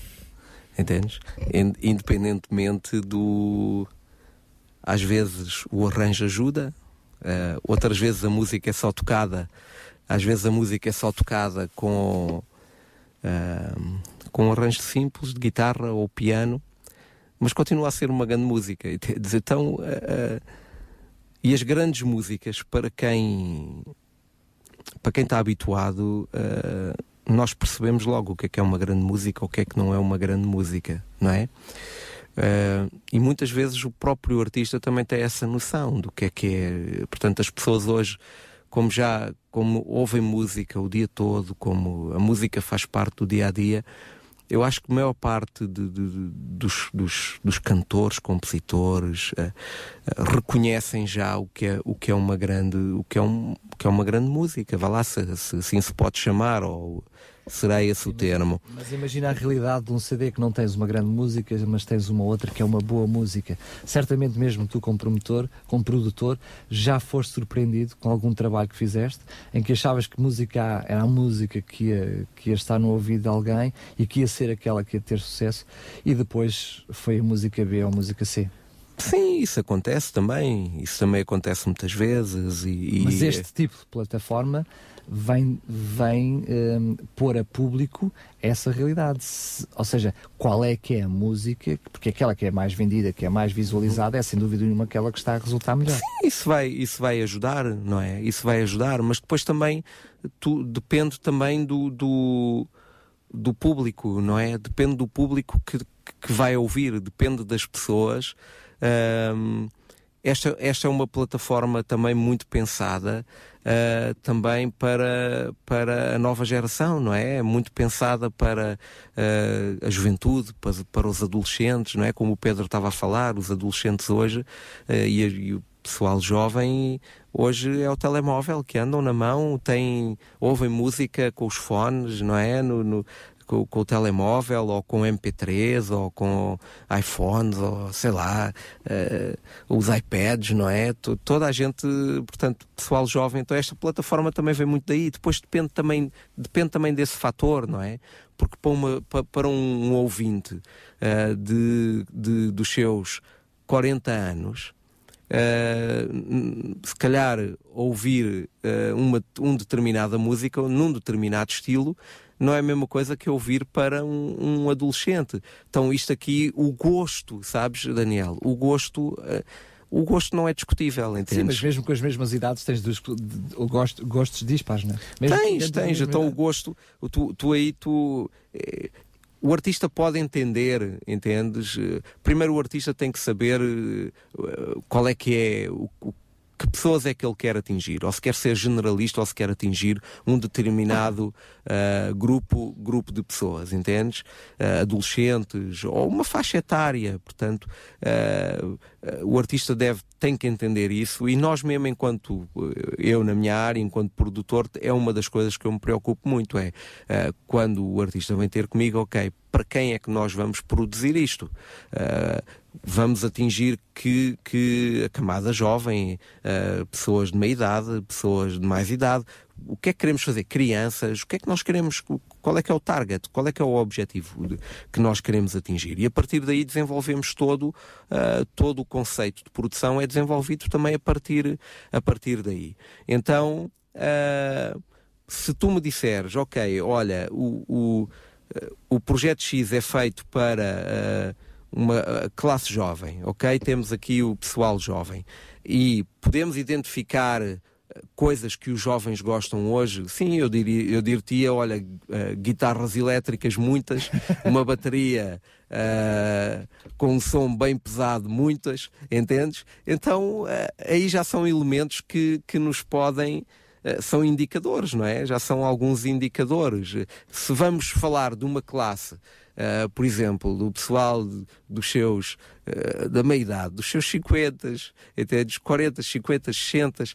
Entendes? Independentemente do. Às vezes o arranjo ajuda, uh, outras vezes a música é só tocada, às vezes a música é só tocada com, uh, com um arranjo simples de guitarra ou piano, mas continua a ser uma grande música. Então, uh, e as grandes músicas, para quem para quem está habituado, uh, nós percebemos logo o que é que é uma grande música, o que é que não é uma grande música, não é? Uh, e muitas vezes o próprio artista também tem essa noção do que é que é. Portanto, as pessoas hoje, como já como ouvem música o dia todo, como a música faz parte do dia a dia, eu acho que a maior parte de, de, dos, dos, dos, cantores, compositores uh, uh, reconhecem já o que é o que é uma grande o que é um que é uma grande música. Vá lá se, se assim se pode chamar ou será esse o termo. Mas imagina a realidade de um CD que não tens uma grande música, mas tens uma outra que é uma boa música. Certamente mesmo tu como promotor, como produtor, já foste surpreendido com algum trabalho que fizeste, em que achavas que música A era a música que ia, que ia estar no ouvido de alguém e que ia ser aquela que ia ter sucesso, e depois foi a música B ou a música C. Sim, isso acontece também. Isso também acontece muitas vezes. E, Mas este tipo de plataforma vem, vem um, pôr a público essa realidade. Ou seja, qual é que é a música, porque aquela que é mais vendida, que é mais visualizada, é sem dúvida nenhuma aquela que está a resultar melhor. Sim, isso vai, isso vai ajudar, não é? Isso vai ajudar, mas depois também tu, depende também do, do, do público, não é? Depende do público que, que vai ouvir, depende das pessoas. Um, esta, esta é uma plataforma também muito pensada uh, também para, para a nova geração, não é? é muito pensada para uh, a juventude, para, para os adolescentes, não é? Como o Pedro estava a falar, os adolescentes hoje uh, e, e o pessoal jovem hoje é o telemóvel que andam na mão, têm, ouvem música com os fones, não é? No, no, com, com, o telemóvel, ou com MP3, ou com iPhones, ou sei lá, uh, os iPads, não é? T toda a gente, portanto, pessoal jovem, então esta plataforma também vem muito daí. Depois depende também, depende também desse fator, não é? Porque para, uma, para um, um ouvinte uh, de, de, dos seus 40 anos, Uh, se calhar ouvir uh, uma um determinada música num determinado estilo não é a mesma coisa que ouvir para um, um adolescente. Então, isto aqui, o gosto, sabes, Daniel? O gosto. Uh, o gosto não é discutível, entende? Sim, mas mesmo com as mesmas idades tens dos, o gosto, gostos dispares, não é? Mesmo tens, tens. Então o gosto, tu, tu aí, tu... Eh, o artista pode entender, entendes? Eh, primeiro o artista tem que saber qual é que é o, o que pessoas é que ele quer atingir, ou se quer ser generalista, ou se quer atingir um determinado uh, grupo, grupo de pessoas, entendes? Uh, adolescentes, ou uma faixa etária, portanto, uh, o artista deve, tem que entender isso, e nós mesmo, enquanto, eu na minha área, enquanto produtor, é uma das coisas que eu me preocupo muito, é quando o artista vem ter comigo, ok, para quem é que nós vamos produzir isto? vamos atingir que, que a camada jovem, uh, pessoas de meia idade, pessoas de mais idade, o que é que queremos fazer? Crianças, o que é que nós queremos? Qual é que é o target? Qual é que é o objetivo que nós queremos atingir? E a partir daí desenvolvemos todo, uh, todo o conceito de produção é desenvolvido também a partir, a partir daí. Então, uh, se tu me disseres, ok, olha, o, o, o projeto X é feito para uma classe jovem, ok? Temos aqui o pessoal jovem e podemos identificar coisas que os jovens gostam hoje, sim, eu diria, eu diria, olha, uh, guitarras elétricas muitas, uma bateria uh, com um som bem pesado muitas, entendes? Então uh, aí já são elementos que, que nos podem são indicadores, não é? Já são alguns indicadores. Se vamos falar de uma classe uh, por exemplo, do pessoal dos seus, uh, da meia-idade, dos seus 50, até dos 40, 50, 60, uh,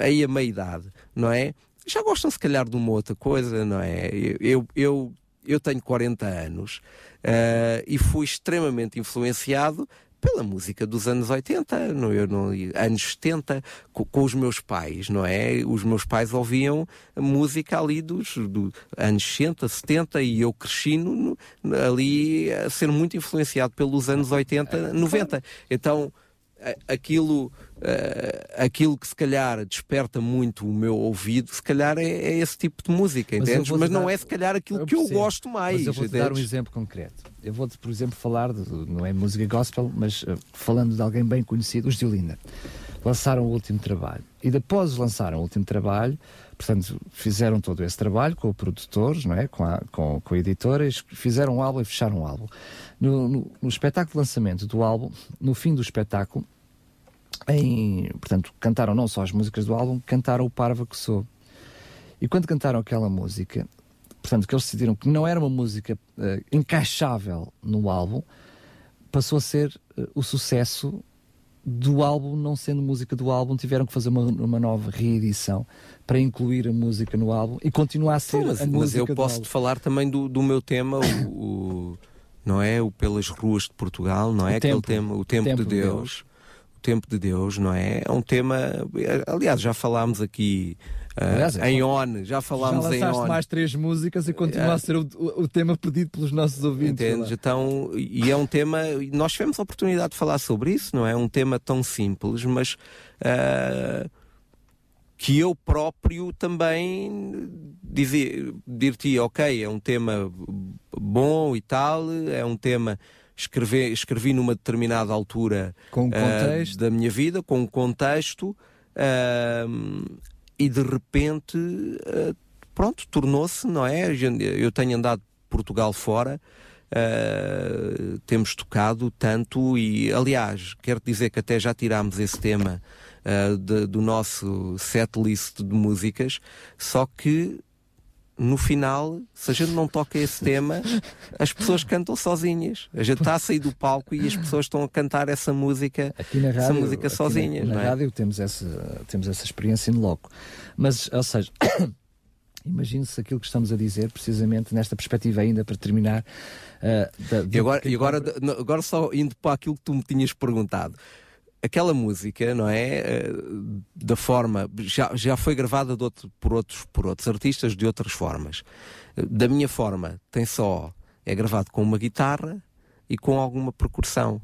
aí a meia-idade, não é? Já gostam se calhar de uma outra coisa, não é? Eu, eu, eu tenho 40 anos uh, e fui extremamente influenciado pela música dos anos 80, no, no, anos 70, com, com, os meus pais, não é? Os meus pais ouviam música ali dos do, anos 60, 70 e eu cresci no, ali a ser muito influenciado pelos anos 80, 90. Então, aquilo, uh, aquilo que se calhar desperta muito o meu ouvido, se calhar é, é esse tipo de música, entendes? Mas, Mas não é se calhar aquilo eu que eu gosto mais. Mas eu vou-te dar um exemplo concreto. Eu vou-te, por exemplo, falar, de, não é música gospel, mas uh, falando de alguém bem conhecido, os de Olinda. Lançaram o último trabalho. E depois lançaram o último trabalho, portanto, fizeram todo esse trabalho com produtores, não é? com, a, com, com a editora, fizeram um álbum e fecharam o um álbum. No, no, no, espetáculo de lançamento do álbum, no fim do espetáculo, em, portanto, cantaram não só as músicas do álbum, cantaram o Parva que Sou. E quando cantaram aquela música, portanto, que eles decidiram que não era uma música uh, encaixável no álbum, passou a ser uh, o sucesso do álbum, não sendo música do álbum, tiveram que fazer uma, uma nova reedição para incluir a música no álbum e continuar a ser mas, a música Mas eu posso falar também do, do meu tema, o, o, não é? O Pelas Ruas de Portugal, não é? O Aquele tempo, tema, o Tempo, tempo de Deus. Deus tempo de Deus, não é? É um tema. Aliás, já falámos aqui. Aliás, é em ON, já falámos já em ON. mais três músicas e continua é. a ser o, o, tema pedido pelos nossos ouvintes. Entendes? Então, e é um tema. Nós tivemos a oportunidade de falar sobre isso, não é? Um tema tão simples, mas. Uh, que eu próprio também dizia, dir-te, ok, é um tema bom e tal, é um tema escrevi, escrevi numa determinada altura uh, da minha vida, com um contexto, uh, e de repente, uh, pronto, tornou-se, não é? Eu tenho andado Portugal fora. Temos tocado tanto e aliás quero dizer que até já tirámos esse tema de, do nosso set list de músicas só que no final, se a gente não toca esse tema, as pessoas cantam sozinhas. A gente está a sair do palco e as pessoas estão a cantar essa música, aqui na rádio, essa música sozinhas. Na, na é? rádio temos essa, temos essa experiência em loco. Mas, ou seja, imagine-se aquilo que estamos a dizer, precisamente nesta perspectiva ainda para terminar. Uh, da, e agora, e agora, agora só indo para aquilo que tu me tinhas perguntado aquela música, não é? Eh, da forma. Já, já foi gravada outro, por, outros, por outros artistas de outras formas. Da minha forma, tem só. É gravado com uma guitarra e com alguma percussão.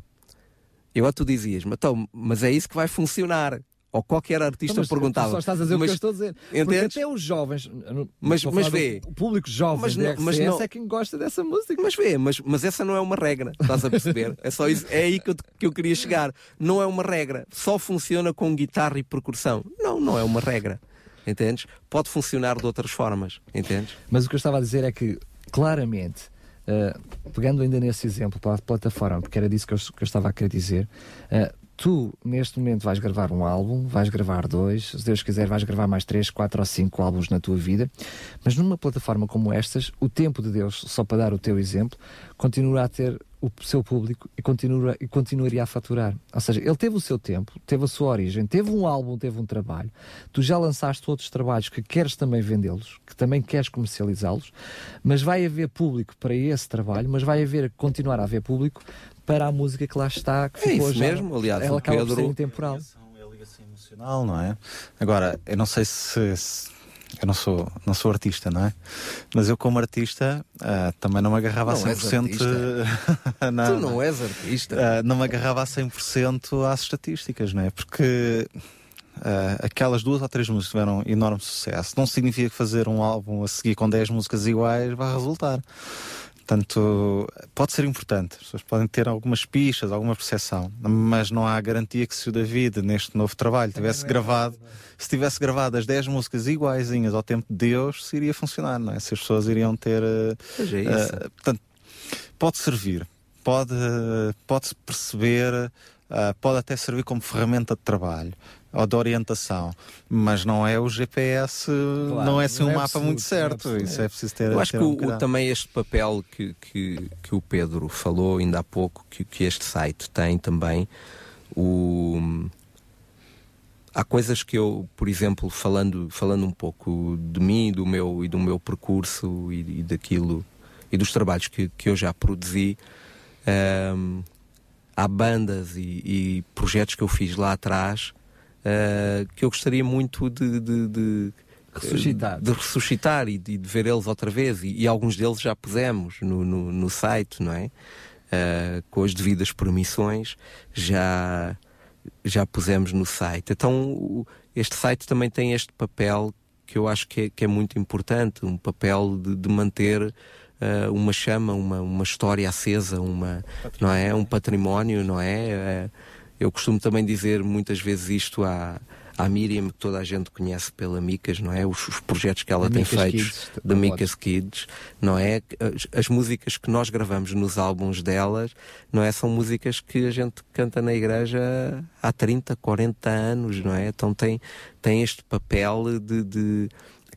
Eu tu dizias, mas, então, mas é isso que vai funcionar ou qualquer artista então, perguntava. só estás a dizer mas, o que eu estou a dizer. Entendes? Porque até os jovens, mas, mas vê, o público jovem mas não, mas não, é quem gosta dessa música. Mas vê, mas, mas essa não é uma regra, estás a perceber? é só isso, é aí que eu, que eu queria chegar. Não é uma regra, só funciona com guitarra e percussão. Não, não é uma regra. Entendes? Pode funcionar de outras formas, entendes? Mas o que eu estava a dizer é que, claramente, uh, pegando ainda nesse exemplo para a plataforma, porque era disso que eu, que eu estava a querer dizer, uh, tu, neste momento, vais gravar um álbum, vais gravar dois, se Deus quiser, vais gravar mais três, quatro ou cinco álbuns na tua vida, mas numa plataforma como estas, o tempo de Deus, só para dar o teu exemplo, continua a ter o seu público e, continua, e continuaria a faturar. Ou seja, ele teve o seu tempo, teve a sua origem, teve um álbum, teve um trabalho. Tu já lançaste outros trabalhos que queres também vendê-los, que também queres comercializá-los, mas vai haver público para esse trabalho, mas vai haver, continuar a haver público para a música que lá está, que é ficou isso já, mesmo, aliás, ela acaba Pedro... por ser intemporal. É a ligação emocional, não é? Agora, eu não sei se, se eu não sou, não sou artista, não é? Mas eu, como artista, uh, também não me agarrava não a 100%. não, tu não és artista. Uh, não me agarrava a 100% às estatísticas, não é? Porque uh, aquelas duas ou três músicas tiveram enorme sucesso. Não significa que fazer um álbum a seguir com 10 músicas iguais vai resultar. Portanto, pode ser importante, as pessoas podem ter algumas pistas, alguma percepção, mas não há garantia que se o David, neste novo trabalho, tivesse gravado, se tivesse gravado as 10 músicas iguaizinhas ao tempo de Deus, se iria funcionar, não é? Se as pessoas iriam ter. Uh, uh, portanto, pode servir, pode, pode perceber, uh, pode até servir como ferramenta de trabalho ou de orientação, mas não é o GPS, claro, não é assim um é mapa absoluto, muito certo. É Isso é preciso ter. Eu acho ter que um o, também este papel que, que, que o Pedro falou ainda há pouco, que, que este site tem também, o há coisas que eu, por exemplo, falando, falando um pouco de mim do meu, e do meu percurso e, e daquilo e dos trabalhos que, que eu já produzi, um, há bandas e, e, projetos que eu fiz lá atrás uh, que eu gostaria muito de, de, de ressuscitar, de ressuscitar e de, de, ver eles outra vez e, e, alguns deles já pusemos no, no, no site, não é? Uh, com as devidas permissões já já pusemos no site. Então este site também tem este papel que eu acho que é, que é muito importante, um papel de, de manter uh, uma chama, uma, uma história acesa, uma, não é? um património, não é? Uh, eu costumo também dizer muitas vezes isto à, à Miriam, que toda a gente conhece pela Micas, não é? Os, os projetos que ela tem Micas feito Kids, da Micas Kids, não é? As, as, músicas que nós gravamos nos álbuns delas, não é? São músicas que a gente canta na igreja há 30, 40 anos, não é? Então tem, tem este papel de, de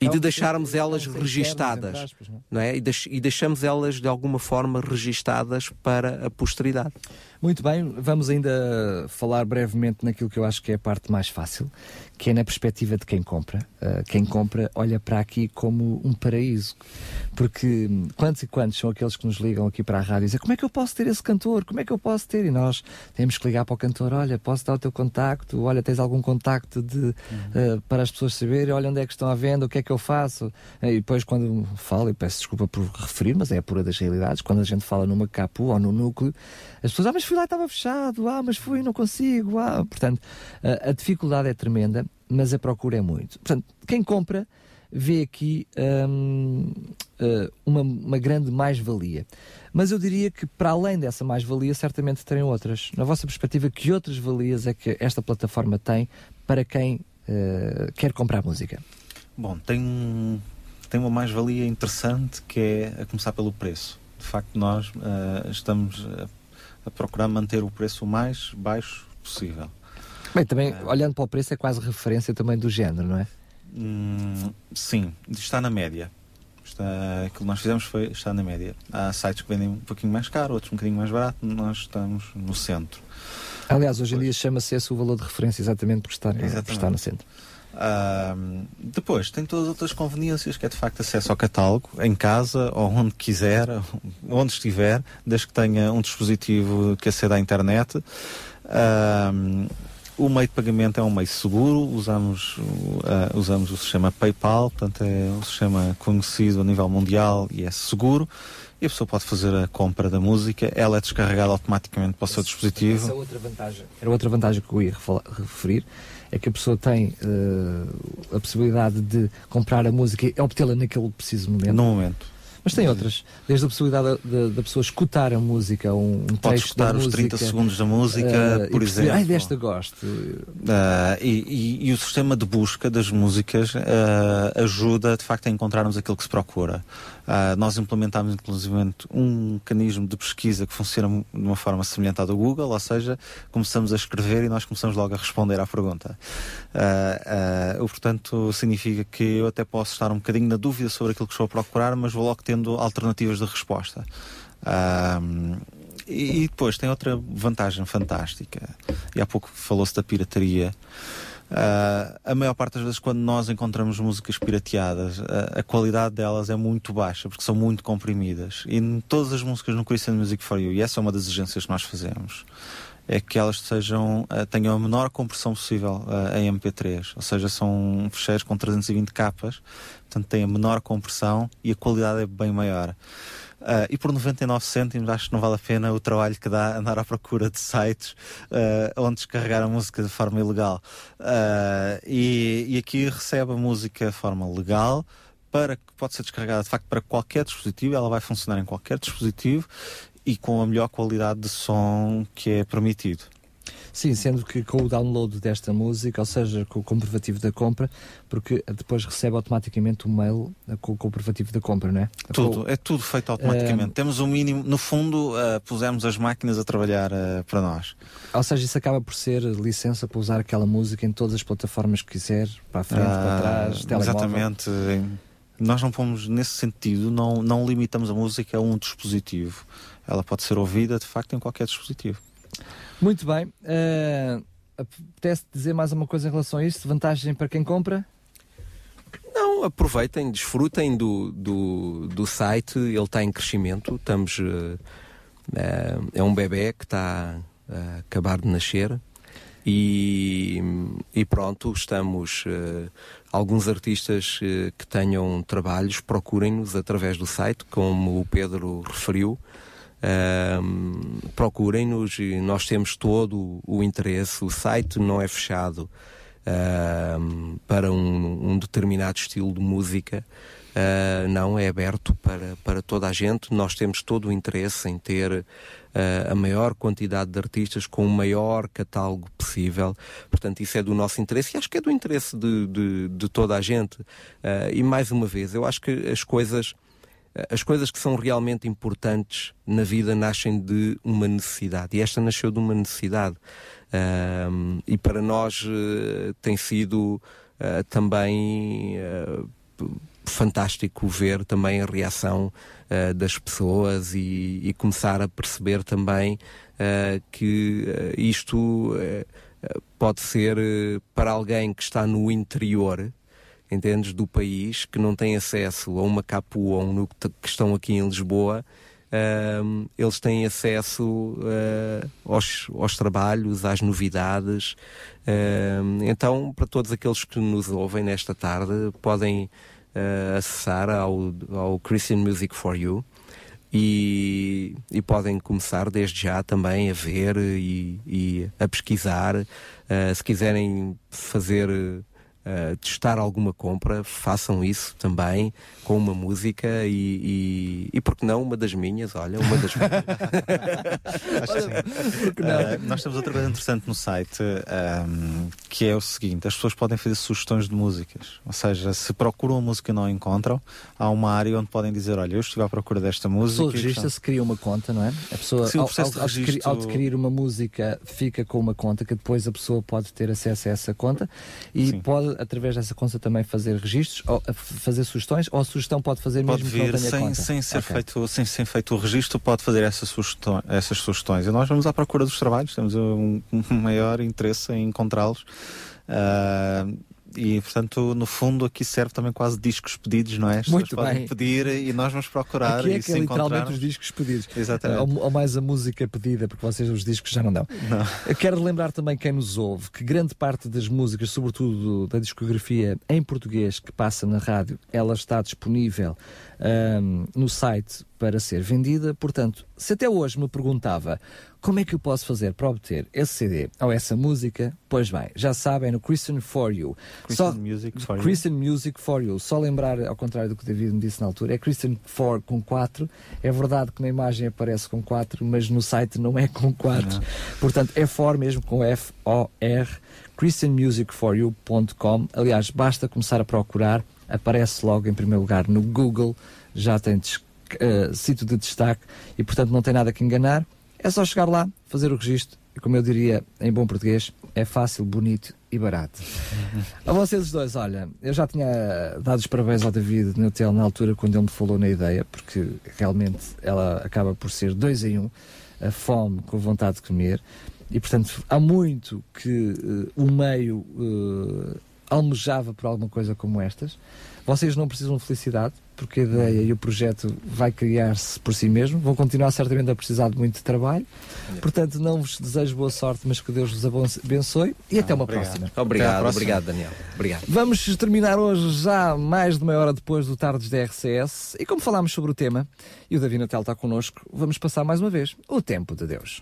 e de deixarmos elas registadas, não é? E deixamos elas de alguma forma registadas para a posteridade. Muito bem, vamos ainda falar brevemente naquilo que eu acho que é a parte mais fácil, que é na perspectiva de quem compra. Uh, quem compra olha para aqui como um paraíso, porque quantos e quantos são aqueles que nos ligam aqui para a rádio e dizem como é que eu posso ter esse cantor, como é que eu posso ter? E nós temos que ligar para o cantor, olha, posso dar o teu contacto, olha, tens algum contacto de, uhum. uh, para as pessoas saberem, olha onde é que estão à venda, o que é que eu faço? Uh, e depois quando falo, e peço desculpa por referir, mas é a pura das realidades, quando a gente fala numa capu ou no núcleo, as pessoas, ah, mas fui lá, estava fechado, ah, mas fui, não consigo, ah. Portanto, a, a dificuldade é tremenda, mas a procura é muito. Portanto, quem compra vê aqui hum, uh, uma, uma, grande mais-valia. Mas eu diria que, para além dessa mais-valia, certamente terem outras. Na vossa perspectiva, que outras valias é que esta plataforma tem para quem uh, quer comprar música? Bom, tem, tem uma mais-valia interessante que é a começar pelo preço. De facto, nós uh, estamos a procurar manter o preço o mais baixo possível. Bem, também é. olhando para o preço é quase referência também do género, não é? Hum, sim, está na média. Está, aquilo que nós fizemos foi estar na média. Há sites que vendem um pouquinho mais caro, outros um bocadinho mais barato, nós estamos no centro. Aliás, hoje em dia chama-se esse o valor de referência exatamente por estar, por estar no centro. Uh, depois, tem todas as outras conveniências, que é de facto acesso ao catálogo, em casa ou onde quiser, onde estiver, desde que tenha um dispositivo que aceda à internet. Uh, o meio de pagamento é um meio seguro, usamos, uh, usamos o sistema PayPal, portanto é um sistema conhecido a nível mundial e é seguro. E a pessoa pode fazer a compra da música, ela é descarregada automaticamente para o seu dispositivo. Essa é outra vantagem. Era outra vantagem que eu ia referir é que a pessoa tem uh, a possibilidade de comprar a música e obtê-la naquele preciso momento. No momento. Mas tem outras, desde a possibilidade da pessoa escutar a música, um, um Pode escutar os 30 segundos da música, uh, por exemplo. Ai, desta gosto. Uh, e, e, e, o sistema de busca das músicas uh, ajuda, de facto, a encontrarmos aquilo que se procura. Uh, nós implementámos inclusivamente um mecanismo de pesquisa que funciona de uma forma semelhante à do Google, ou seja, começamos a escrever e nós começamos logo a responder à pergunta. Uh, uh, portanto, significa que eu até posso estar um bocadinho na dúvida sobre aquilo que estou a procurar, mas vou logo tendo alternativas de resposta. e depois tem outra vantagem fantástica, e há pouco falou-se da pirataria. Uh, a maior parte das vezes, quando nós encontramos músicas pirateadas, uh, a qualidade delas é muito baixa, porque são muito comprimidas. E todas as músicas no Christian Music for You, e essa é uma das exigências que nós fazemos, é que elas sejam, uh, tenham a menor compressão possível em MP3. Ou seja, são fecheiros com 320 capas, portanto tem a menor compressão e a qualidade é bem maior. Uh, e por 99 cêntimos acho que não vale a pena o trabalho que dá andar à procura de sites uh, onde descarregar a música de forma ilegal. Uh, e, e, aqui recebe a música de forma legal para que pode ser descarregada de facto para qualquer dispositivo, ela vai funcionar em qualquer dispositivo e com a melhor qualidade de som que é permitido. Sim, sendo que com o download desta música, ou seja, com o comprovativo da compra, porque depois recebe automaticamente o um mail com o comprovativo da compra, não é? Tudo, é tudo feito automaticamente. Uh, Temos o um mínimo, no fundo, uh, pusemos as máquinas a trabalhar uh, para nós. Ou seja, isso acaba por ser licença para usar aquela música em todas as plataformas que quiser, para a frente, para trás, telemóvel. Exatamente. Nós não pomos nesse sentido, não, não limitamos a música a um dispositivo. Ela pode ser ouvida, de facto, em qualquer dispositivo. Muito bem. Uh, apetece dizer mais uma coisa em relação a isto? Vantagem para quem compra? Não, aproveitem, desfrutem do, do, do site, ele está em crescimento, estamos. Uh, uh, é um bebê que está a acabar de nascer. E, e pronto, estamos. Uh, alguns artistas uh, que tenham trabalhos, procurem-nos através do site, como o Pedro referiu. Uh, procurem-nos nós temos todo o interesse. O site não é fechado para um, um, determinado estilo de música. Uh, não é aberto para, para toda a gente. Nós temos todo o interesse em ter uh, a maior quantidade de artistas com o maior catálogo possível. Portanto, isso é do nosso interesse e acho que é do interesse de, de, de toda a gente. Uh, e mais uma vez, eu acho que as coisas. As coisas que são realmente importantes na vida nascem de uma necessidade. E esta nasceu de uma necessidade. e para nós tem sido também fantástico ver também a reação uh, das pessoas e, e, começar a perceber também uh, que uh, isto pode ser para alguém que está no interior, entendes, do país, que não tem acesso a uma Capu ou um que estão aqui em Lisboa, eles têm acesso uh, aos, aos, trabalhos, às novidades. Então, para todos aqueles que nos ouvem nesta tarde, podem uh, acessar ao, ao Christian Music for You. E, e, podem começar desde já também a ver e, e a pesquisar. Uh, se quiserem fazer uh, testar alguma compra, façam isso também com uma música e, e, e porque não uma das minhas, olha, uma das minhas. uh, nós temos outra coisa interessante no site um, que é o seguinte: as pessoas podem fazer sugestões de músicas, ou seja, se procuram uma música e não a encontram, há uma área onde podem dizer: Olha, eu estive à procura desta música. A pessoa registra-se, cria uma conta, não é? A pessoa, Sim, ao, ao, ao, registro... ao adquirir uma música, fica com uma conta que depois a pessoa pode ter acesso a essa conta e Sim. pode através dessa conta também fazer registros, ou fazer sugestões, ou a sugestão pode fazer pode mesmo vir, que não sem, conta? sem ser okay. feito sem ser feito o registro, pode fazer essas sugestões, essas sugestões. E nós vamos à procura dos trabalhos, temos um, um maior interesse em encontrá-los. Uh, e portanto, no fundo, aqui serve também quase discos pedidos, não é? As Muito bem. podem pedir e nós vamos procurar. Aqui é que é literalmente os discos pedidos. Exatamente. Ou, ou, mais a música pedida, porque vocês os discos já não dão. Não. Eu quero lembrar também quem nos ouve que grande parte das músicas, sobretudo da discografia em português que passa na rádio, ela está disponível um, no site para ser vendida. Portanto, se até hoje me perguntava como é que eu posso fazer para obter esse CD ou essa música, pois bem, já sabem, no Christian For You. Christian Só, Music For You. Christian Music For You. Só lembrar, ao contrário do que o David me disse na altura, é Christian For com 4. É verdade que na imagem aparece com 4, mas no site não é com 4. Portanto, é For mesmo com F-O-R. ChristianMusicForYou.com. Aliás, basta começar a procurar, aparece logo em primeiro lugar no Google, já tem uh, sítio de destaque e, portanto, não tem nada que enganar. É só chegar lá, fazer o registro e, como eu diria em bom português, é fácil, bonito e barato. a vocês dois, olha, eu já tinha dado os parabéns ao David no hotel na altura quando ele me falou na ideia, porque realmente ela acaba por ser dois em um, a fome com a vontade de comer. E, portanto, há muito que uh, o meio uh, almejava por alguma coisa como estas. Vocês não precisam de felicidade, porque a ideia e o projeto vai criar-se por si mesmo. Vão continuar certamente a precisar de muito trabalho. Portanto, não vos desejo boa sorte, mas que Deus vos abençoe e até uma obrigado. próxima. Obrigado, próxima. obrigado, Daniel. Obrigado. Vamos terminar hoje já mais de meia hora depois do Tardes da RCS. E como falámos sobre o tema, e o Davi Natal está connosco, vamos passar mais uma vez o tempo de Deus.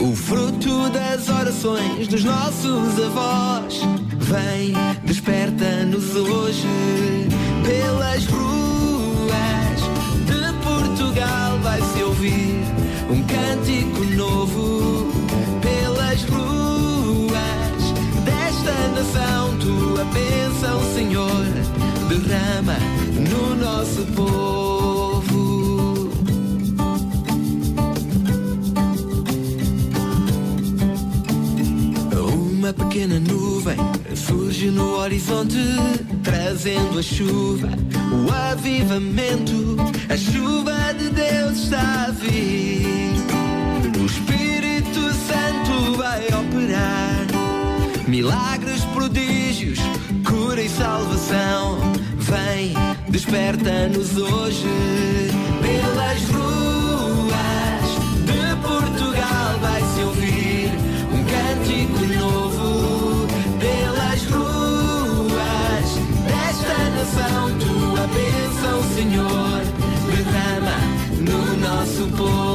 O fruto das orações dos nossos avós Vem, desperta-nos hoje pelas ruas trazendo a chuva, o avivamento. A chuva de Deus está a vir. O Espírito Santo vai operar. Milagres, prodígios, cura e salvação. Vem, desperta-nos hoje Senhor, derrama no nosso povo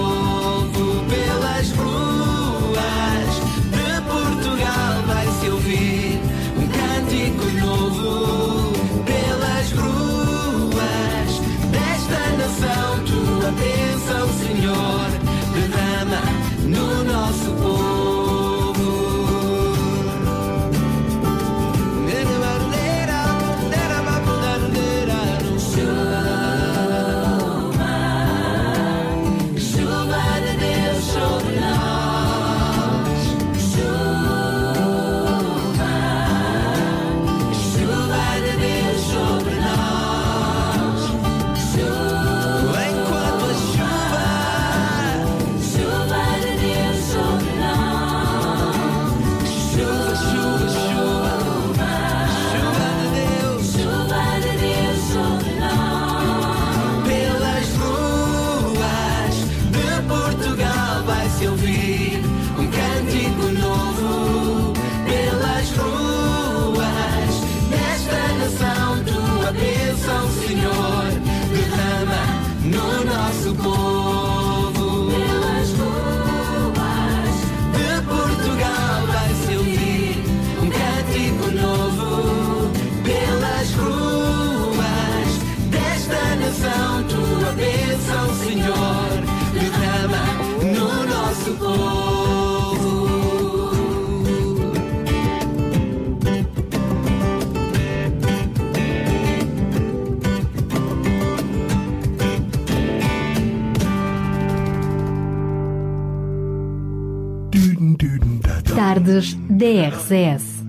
DRCS.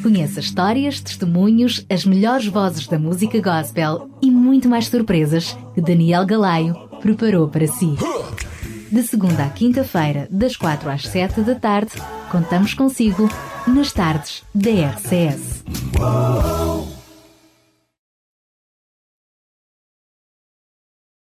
Conheça histórias, testemunhos, as melhores vozes da música gospel e muito mais surpresas que Daniel Galaio preparou para si. De segunda à quinta-feira, das quatro às sete da tarde, contamos consigo nas tardes DRCS.